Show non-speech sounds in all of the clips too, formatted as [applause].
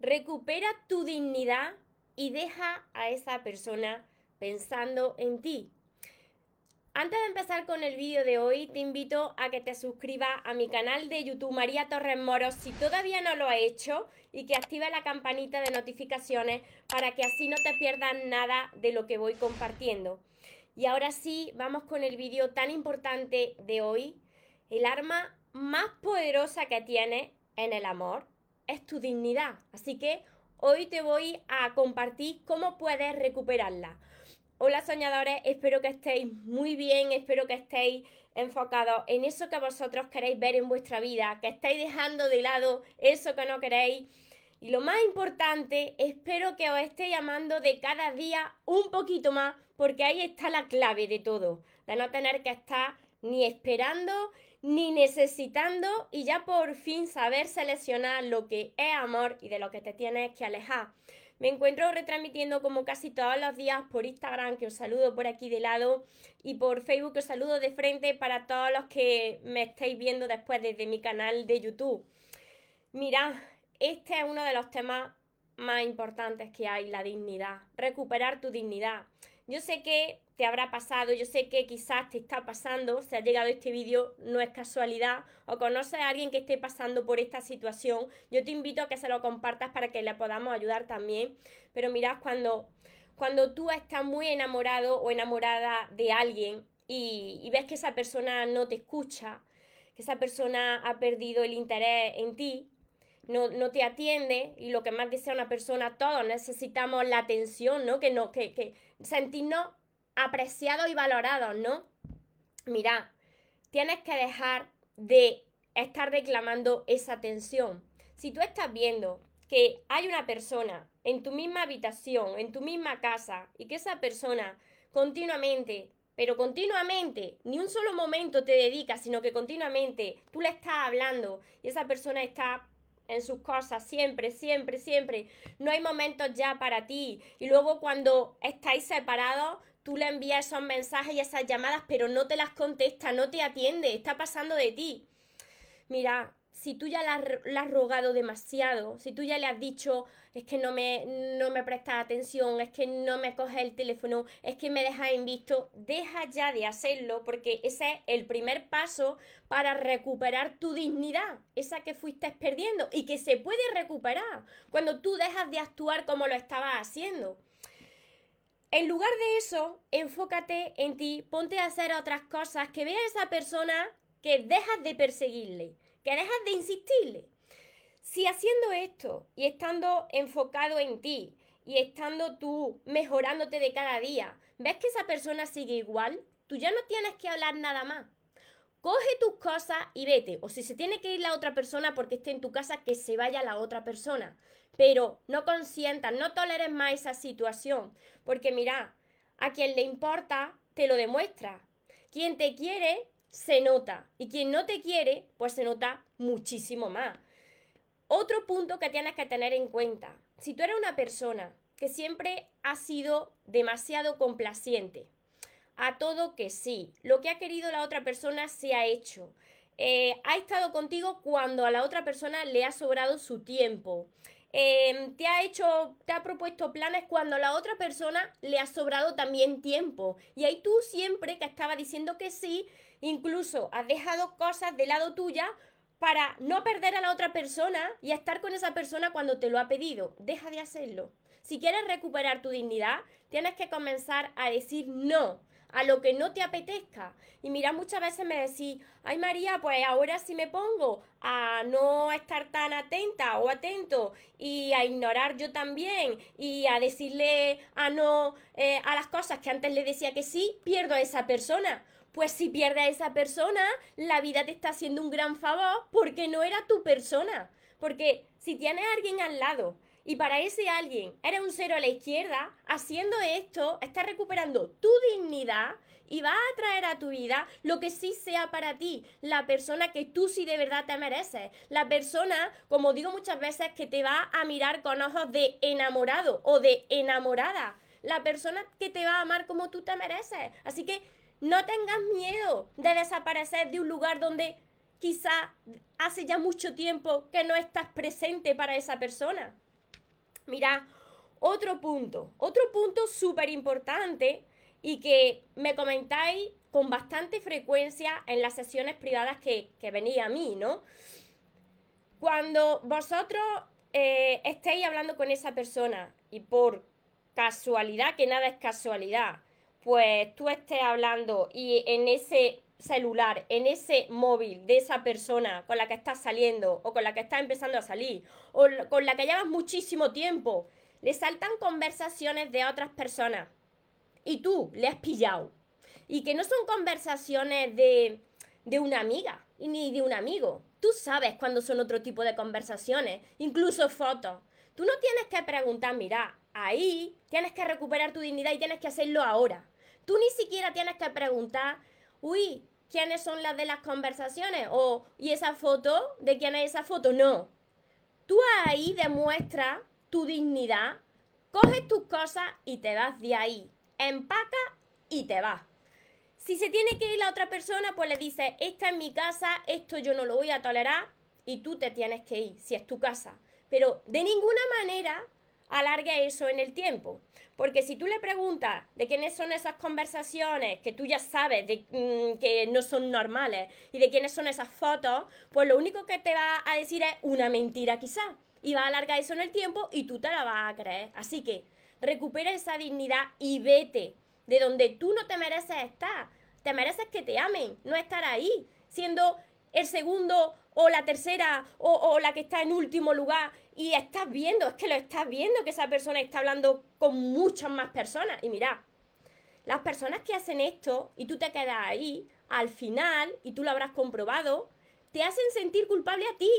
recupera tu dignidad y deja a esa persona pensando en ti. Antes de empezar con el vídeo de hoy, te invito a que te suscribas a mi canal de YouTube María Torres Moros si todavía no lo has hecho y que active la campanita de notificaciones para que así no te pierdas nada de lo que voy compartiendo. Y ahora sí, vamos con el vídeo tan importante de hoy. El arma más poderosa que tienes en el amor es tu dignidad. Así que hoy te voy a compartir cómo puedes recuperarla. Hola soñadores, espero que estéis muy bien, espero que estéis enfocados en eso que vosotros queréis ver en vuestra vida, que estéis dejando de lado eso que no queréis. Y lo más importante, espero que os esté llamando de cada día un poquito más, porque ahí está la clave de todo, de no tener que estar ni esperando ni necesitando y ya por fin saber seleccionar lo que es amor y de lo que te tienes que alejar. Me encuentro retransmitiendo como casi todos los días por Instagram, que os saludo por aquí de lado, y por Facebook, que os saludo de frente para todos los que me estáis viendo después desde mi canal de YouTube. Mira, este es uno de los temas más importantes que hay, la dignidad, recuperar tu dignidad. Yo sé que te habrá pasado, yo sé que quizás te está pasando, si ha llegado este vídeo no es casualidad o conoces a alguien que esté pasando por esta situación, yo te invito a que se lo compartas para que le podamos ayudar también. Pero mirad, cuando, cuando tú estás muy enamorado o enamorada de alguien y, y ves que esa persona no te escucha, que esa persona ha perdido el interés en ti, no, no, te atiende y lo que más desea una persona, todos necesitamos la atención, ¿no? Que, no, que, que sentirnos apreciados y valorados, ¿no? Mira, tienes que dejar de estar reclamando esa atención. Si tú estás viendo que hay una persona en tu misma habitación, en tu misma casa, y que esa persona continuamente, pero continuamente, ni un solo momento te dedica, sino que continuamente tú le estás hablando y esa persona está en sus cosas, siempre, siempre, siempre. No hay momentos ya para ti. Y luego cuando estáis separados, tú le envías esos mensajes y esas llamadas, pero no te las contesta, no te atiende, está pasando de ti. Mira, si tú ya le has, rogado demasiado, si tú ya le has dicho, es que no me, no me prestas atención, es que no me coges el teléfono, es que me dejas en visto, deja ya de hacerlo porque ese es el primer paso para recuperar tu dignidad, esa que fuiste perdiendo y que se puede recuperar cuando tú dejas de actuar como lo estabas haciendo. En lugar de eso, enfócate en ti, ponte a hacer otras cosas, que vea a esa persona que dejas de perseguirle, que dejas de insistirle. Si haciendo esto y estando enfocado en ti y estando tú mejorándote de cada día, ves que esa persona sigue igual, tú ya no tienes que hablar nada más. Coge tus cosas y vete. O si se tiene que ir la otra persona porque esté en tu casa, que se vaya la otra persona. Pero no consientas, no toleres más esa situación. Porque mira, a quien le importa, te lo demuestra. Quien te quiere, se nota. Y quien no te quiere, pues se nota muchísimo más. Otro punto que tienes que tener en cuenta. Si tú eres una persona que siempre ha sido demasiado complaciente, a todo que sí. Lo que ha querido la otra persona se ha hecho. Eh, ha estado contigo cuando a la otra persona le ha sobrado su tiempo. Em, te ha hecho, te ha propuesto planes cuando a la otra persona le ha sobrado también tiempo. Y ahí tú siempre que estaba diciendo que sí, incluso has dejado cosas de lado tuya para no perder a la otra persona y estar con esa persona cuando te lo ha pedido. Deja de hacerlo. Si quieres recuperar tu dignidad, tienes que comenzar a decir no a lo que no te apetezca. Y mira, muchas veces me decís, ay María, pues ahora sí me pongo a no estar tan atenta o atento y a ignorar yo también y a decirle a no eh, a las cosas que antes le decía que sí, pierdo a esa persona. Pues si pierdes a esa persona, la vida te está haciendo un gran favor porque no era tu persona. Porque si tienes a alguien al lado y para ese alguien eres un cero a la izquierda, haciendo esto, estás recuperando tu dignidad y vas a traer a tu vida lo que sí sea para ti, la persona que tú sí de verdad te mereces, la persona, como digo muchas veces, que te va a mirar con ojos de enamorado o de enamorada, la persona que te va a amar como tú te mereces. Así que no tengas miedo de desaparecer de un lugar donde quizá hace ya mucho tiempo que no estás presente para esa persona. Mira, otro punto, otro punto súper importante y que me comentáis con bastante frecuencia en las sesiones privadas que, que venía a mí, ¿no? Cuando vosotros eh, estéis hablando con esa persona y por casualidad, que nada es casualidad, pues tú estés hablando y en ese celular, en ese móvil de esa persona con la que estás saliendo o con la que estás empezando a salir o con la que llevas muchísimo tiempo, le saltan conversaciones de otras personas y tú le has pillado. Y que no son conversaciones de, de una amiga ni de un amigo. Tú sabes cuándo son otro tipo de conversaciones, incluso fotos. Tú no tienes que preguntar, mira, ahí tienes que recuperar tu dignidad y tienes que hacerlo ahora. Tú ni siquiera tienes que preguntar, uy, ¿quiénes son las de las conversaciones? O, ¿y esa foto? ¿De quién es esa foto? No. Tú ahí demuestras tu dignidad, coges tus cosas y te vas de ahí. Empaca y te vas. Si se tiene que ir la otra persona, pues le dices, esta es mi casa, esto yo no lo voy a tolerar y tú te tienes que ir, si es tu casa. Pero de ninguna manera alargue eso en el tiempo. Porque si tú le preguntas de quiénes son esas conversaciones que tú ya sabes mm, que no son normales y de quiénes son esas fotos, pues lo único que te va a decir es una mentira quizás. Y va a alargar eso en el tiempo y tú te la vas a creer. Así que recupera esa dignidad y vete de donde tú no te mereces estar. Te mereces que te amen, no estar ahí, siendo el segundo o la tercera o, la que está en último lugar y estás viendo, es que lo estás viendo, que esa persona está hablando con muchas más personas. Y mira, las personas que hacen esto y tú te quedas ahí, al final, y tú lo habrás comprobado, te hacen sentir culpable a ti.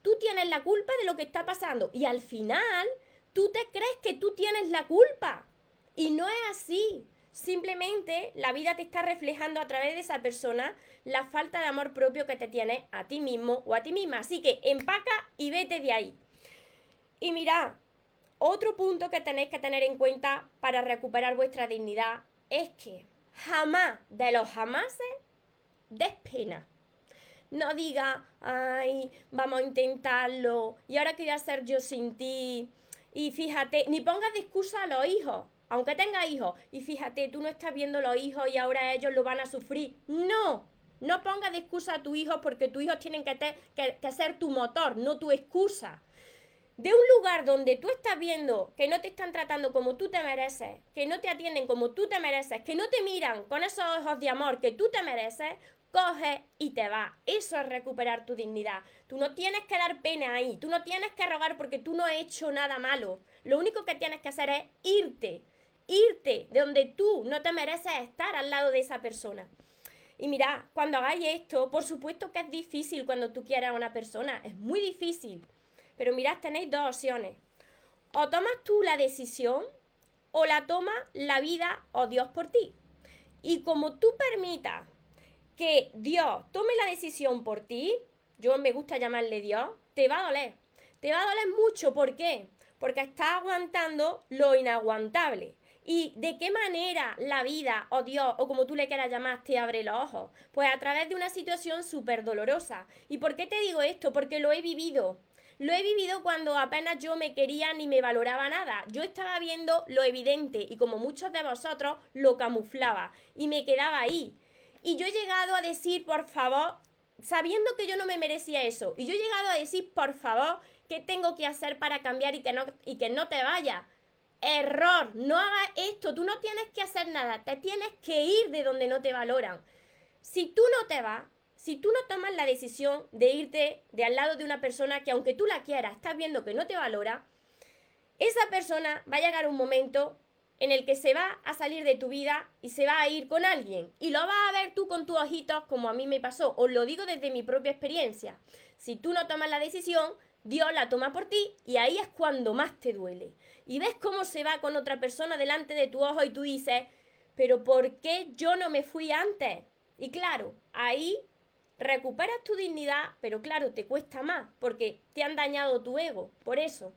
Tú tienes la culpa de lo que está pasando y al final tú te crees que tú tienes la culpa. Y no es así. Simplemente la vida te está reflejando a través de esa persona la falta de amor propio que te tiene a ti mismo o a ti misma. Así que empaca y vete de ahí. Y mira, otro punto que tenéis que tener en cuenta para recuperar vuestra dignidad es que jamás de los jamases des pena. No diga, ay, vamos a intentarlo, y ahora qué voy hacer yo sin ti. Y fíjate, ni pongas de excusa a los hijos aunque tenga hijos, y fíjate, tú no estás viendo los hijos y ahora ellos lo van a sufrir. No, no pongas de excusa a tu hijo porque tus hijos tienen que, que, ser tu motor, no tu excusa. De un lugar donde tú estás viendo que no te están tratando como tú te mereces, que no te atienden como tú te mereces, que no te miran con esos ojos de amor que tú te mereces, coge y te va. Eso es recuperar tu dignidad. Tú no tienes que dar pena ahí, tú no tienes que rogar porque tú no has hecho nada malo. Lo único que tienes que hacer es irte irte de donde tú no te mereces estar al lado de esa persona. Y mira, cuando hagáis esto, por supuesto que es difícil cuando tú quieras a una persona, es muy difícil. Pero mirad, tenéis dos opciones. O tomas tú la decisión o la toma la vida o Dios por ti. Y como tú permitas que Dios tome la decisión por ti, yo me gusta llamarle Dios, te va a doler. Te va a doler mucho, ¿por qué? Porque estás aguantando lo inaguantable. ¿Y de qué manera la vida o Dios o como tú le quieras llamar te abre los ojos? Pues a través de una situación súper dolorosa. ¿Y por qué te digo esto? Porque lo he vivido. Lo he vivido cuando apenas yo me quería ni me valoraba nada. Yo estaba viendo lo evidente y como muchos de vosotros lo camuflaba y me quedaba ahí. Y yo he llegado a decir, por favor, sabiendo que yo no me merecía eso, y yo he llegado a decir, por favor, ¿qué tengo que hacer para cambiar y que no, y que no te vayas? Error, no hagas esto, tú no tienes que hacer nada, te tienes que ir de donde no te valoran. Si tú no te vas, si tú no tomas la decisión de irte de al lado de una persona que aunque tú la quieras, estás viendo que no te valora, esa persona va a llegar un momento en el que se va a salir de tu vida y se va a ir con alguien. Y lo vas a ver tú con tus ojitos como a mí me pasó. Os lo digo desde mi propia experiencia. Si tú no tomas la decisión, Dios la toma por ti y ahí es cuando más te duele. Y ves cómo se va con otra persona delante de tu ojo y tú dices, pero ¿por qué yo no me fui antes? Y claro, ahí recuperas tu dignidad, pero claro, te cuesta más porque te han dañado tu ego. Por eso,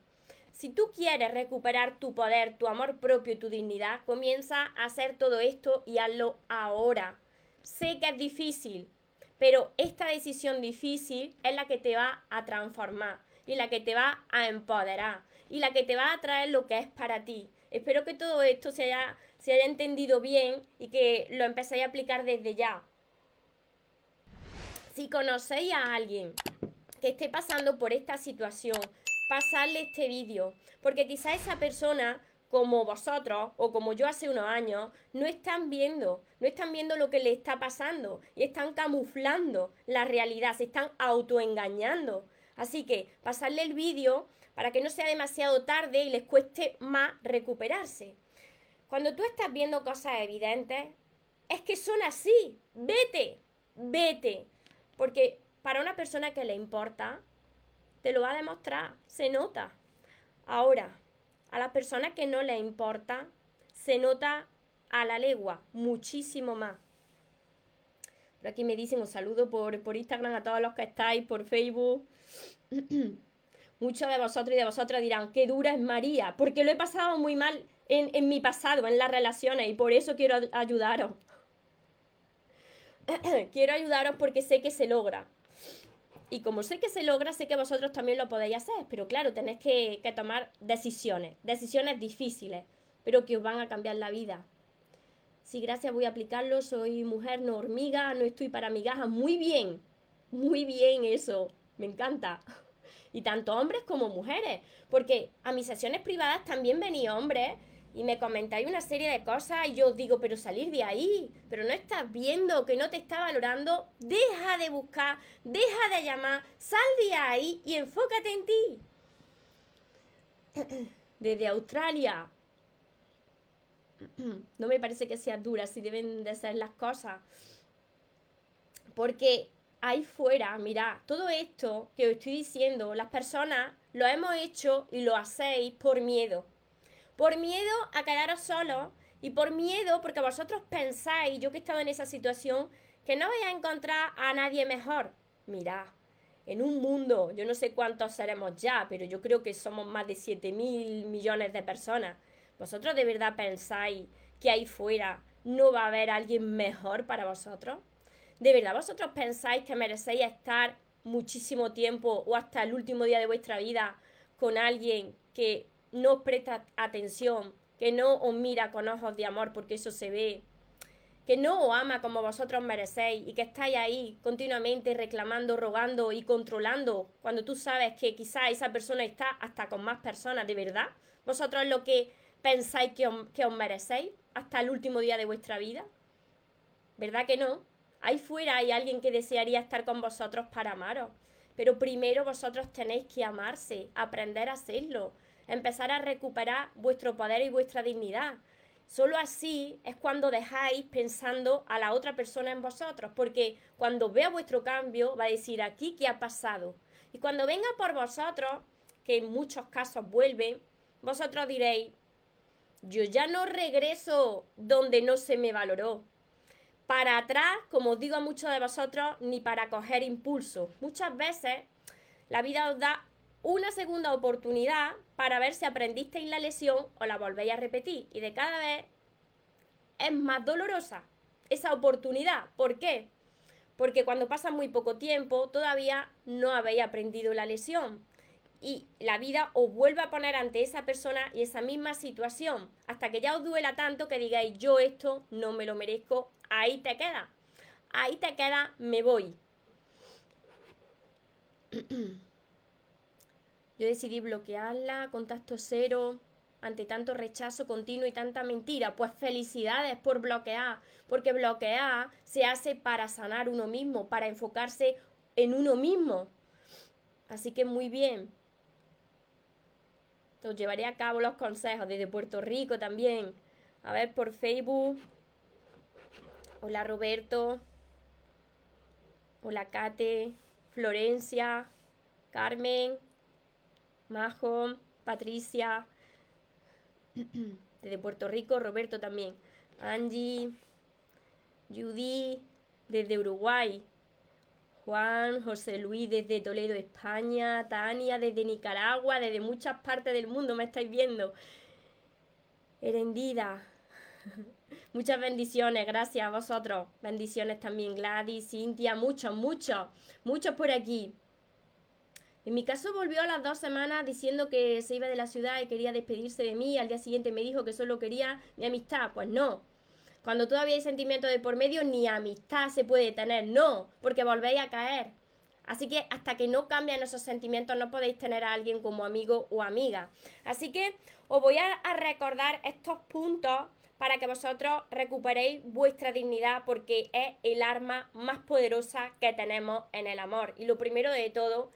si tú quieres recuperar tu poder, tu amor propio y tu dignidad, comienza a hacer todo esto y hazlo ahora. Sé que es difícil, pero esta decisión difícil es la que te va a transformar y la que te va a empoderar y la que te va a traer lo que es para ti. Espero que todo esto se haya, se haya entendido bien y que lo empecéis a aplicar desde ya. Si conocéis a alguien que esté pasando por esta situación, pasarle este vídeo, porque quizá esa persona como vosotros o como yo hace unos años, no están viendo, no están viendo lo que le está pasando y están camuflando la realidad, se están autoengañando. Así que pasarle el vídeo para que no sea demasiado tarde y les cueste más recuperarse. Cuando tú estás viendo cosas evidentes, es que son así. Vete, vete. Porque para una persona que le importa, te lo va a demostrar, se nota. Ahora, a las personas que no le importa, se nota a la legua, muchísimo más. Por aquí me dicen un saludo por, por Instagram a todos los que estáis, por Facebook. [clears throat] Muchos de vosotros y de vosotras dirán, qué dura es María, porque lo he pasado muy mal en, en mi pasado, en las relaciones, y por eso quiero ayudaros. [coughs] quiero ayudaros porque sé que se logra. Y como sé que se logra, sé que vosotros también lo podéis hacer, pero claro, tenéis que, tomar decisiones, decisiones difíciles, pero que os van a cambiar la vida. Sí, gracias, voy a aplicarlo, soy mujer, no hormiga, no estoy para migajas. Muy bien, muy bien eso, me encanta. [laughs] Y tanto hombres como mujeres, porque a mis sesiones privadas también venía hombres y me comentáis una serie de cosas y yo os digo, pero salir de ahí, pero no estás viendo que no te está valorando, deja de buscar, deja de llamar, sal de ahí y enfócate en ti. [clears throat] Desde Australia. [clears throat] No me parece que sea dura, si deben de ser las cosas. Porque ahí fuera, mira, todo esto que os estoy diciendo, las personas lo hemos hecho y lo hacéis por miedo por miedo a quedaros solos y por miedo porque vosotros pensáis, yo que he estado en esa situación, que no vais a encontrar a nadie mejor. Mirad, en un mundo, yo no sé cuántos seremos ya, pero yo creo que somos más de 7 mil millones de personas. ¿Vosotros de verdad pensáis que ahí fuera no va a haber alguien mejor para vosotros? ¿De verdad vosotros pensáis que merecéis estar muchísimo tiempo o hasta el último día de vuestra vida con alguien que no presta atención, que no os mira con ojos de amor porque eso se ve, que no os ama como vosotros merecéis y que estáis ahí continuamente reclamando, rogando y controlando cuando tú sabes que quizá esa persona está hasta con más personas, ¿de verdad? ¿Vosotros lo que pensáis que os, que os merecéis hasta el último día de vuestra vida? ¿Verdad que no? Ahí fuera hay alguien que desearía estar con vosotros para amaros. Pero primero vosotros tenéis que amarse, aprender a hacerlo, empezar a recuperar vuestro poder y vuestra dignidad. Solo así es cuando dejáis pensando a la otra persona en vosotros, porque cuando vea vuestro cambio va a decir aquí qué ha pasado. Y cuando venga por vosotros, que en muchos casos vuelve, vosotros diréis, yo ya no regreso donde no se me valoró. Para atrás, como os digo a muchos de vosotros, ni para coger impulso. Muchas veces la vida os da una segunda oportunidad para ver si aprendisteis la lesión o la volvéis a repetir. Y de cada vez es más dolorosa esa oportunidad. ¿Por qué? Porque cuando pasa muy poco tiempo todavía no habéis aprendido la lesión. Y la vida os vuelve a poner ante esa persona y esa misma situación. Hasta que ya os duela tanto que digáis, yo esto no me lo merezco. Ahí te queda. Ahí te queda, me voy. [clears throat] Yo decidí bloquearla, contacto cero, ante tanto rechazo continuo y tanta mentira. Pues felicidades por bloquear, porque bloquear se hace para sanar uno mismo, para enfocarse en uno mismo. Así que muy bien. Os llevaré a cabo los consejos desde Puerto Rico también. A ver, por Facebook. Hola Roberto. Hola Kate. Florencia. Carmen. Majo, Patricia, [clears throat] desde Puerto Rico, Roberto también, Angie, Judy, desde Uruguay, Juan, José Luis desde Toledo, España, Tania desde Nicaragua, desde muchas partes del mundo me estáis viendo. Herendida. [laughs] Muchas bendiciones, gracias a vosotros. Bendiciones también, Gladys, Cintia, muchos, muchos, muchos por aquí. En mi caso volvió a las dos semanas diciendo que se iba de la ciudad y quería despedirse de mí. Al día siguiente me dijo que solo quería mi amistad. Pues no. Cuando todavía hay sentimientos de por medio, ni amistad se puede tener. No, porque volvéis a caer. Así que hasta que no cambien esos sentimientos no podéis tener a alguien como amigo o amiga. Así que os voy a, recordar estos puntos para que vosotros recuperéis vuestra dignidad porque es el arma más poderosa que tenemos en el amor. Y lo primero de todo,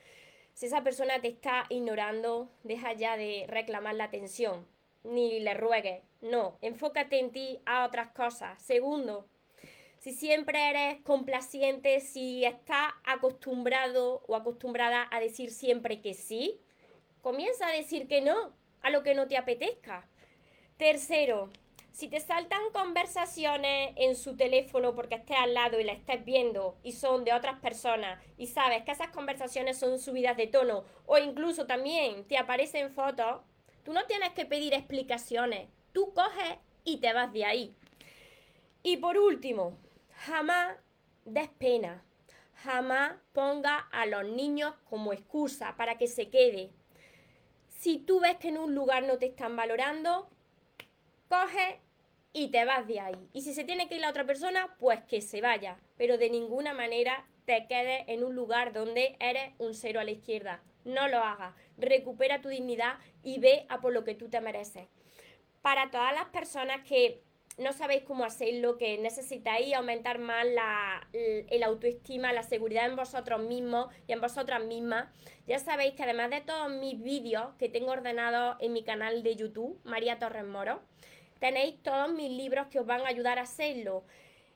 si esa persona te está ignorando, deja ya de reclamar la atención, ni le ruegues. No, enfócate en ti a otras cosas. Segundo, si siempre eres complaciente, si estás acostumbrado o acostumbrada a decir siempre que sí, comienza a decir que no a lo que no te apetezca. Tercero, si te saltan conversaciones en su teléfono porque estés al lado y la estés viendo y son de otras personas y sabes que esas conversaciones son subidas de tono o incluso también te aparecen fotos, tú no tienes que pedir explicaciones. Tú coges y te vas de ahí. Y por último, jamás des pena. Jamás ponga a los niños como excusa para que se quede. Si tú ves que en un lugar no te están valorando, coge y te vas de ahí. Y si se tiene que ir la otra persona, pues que se vaya. Pero de ninguna manera te quedes en un lugar donde eres un cero a la izquierda. No lo hagas. Recupera tu dignidad y ve a por lo que tú te mereces. Para todas las personas que no sabéis cómo hacerlo, que necesitáis aumentar más la, el autoestima, la seguridad en vosotros mismos y en vosotras mismas, ya sabéis que además de todos mis vídeos que tengo ordenados en mi canal de YouTube, María Torres Moro, tenéis todos mis libros que os van a ayudar a hacerlo.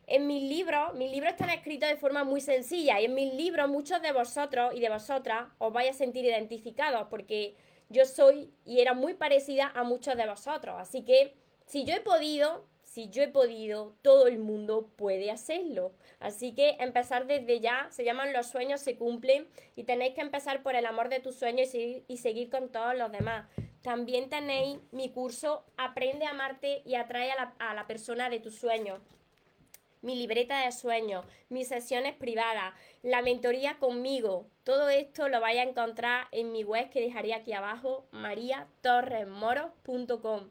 En mis libros, mis libros están escritos de forma muy sencilla y en mis libros muchos de vosotros y de vosotras os vais a sentir identificados porque yo soy y era muy parecida a muchos de vosotros. Así que si yo he podido, si yo he podido, todo el mundo puede hacerlo. Así que empezar desde ya, se llaman los sueños, se cumplen y tenéis que empezar por el amor de tus sueños y, seguir con todos los demás. También tenéis mi curso Aprende a amarte y atrae a la, a la persona de tus sueños mi libreta de sueños, mis sesiones privadas, la mentoría conmigo. Todo esto lo vais a encontrar en mi web que dejaré aquí abajo, mariatorresmoros.com.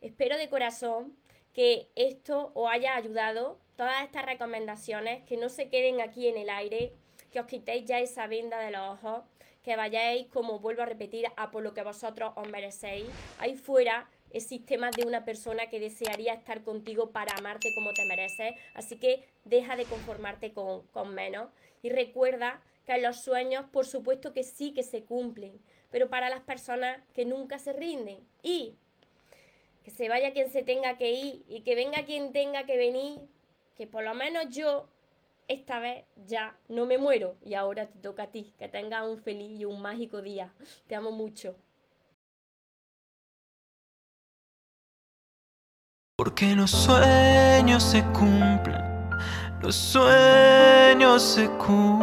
Espero de corazón que esto os haya ayudado, todas estas recomendaciones, que no se queden aquí en el aire, que os quitéis ya esa venda de los ojos, que vayáis, como vuelvo a repetir, a por lo que vosotros os merecéis. Ahí fuera existe más de una persona que desearía estar contigo para amarte como te mereces, así que deja de conformarte con, con menos y recuerda que los sueños, por supuesto que sí que se cumplen, pero para las personas que nunca se rinden. Y que se vaya quien se tenga que ir y que venga quien tenga que venir, que por lo menos yo esta vez ya no me muero y ahora te toca a ti, que tengas un feliz y un mágico día. Te amo mucho. Porque los sueños se cumplen, los sueños se cumplen.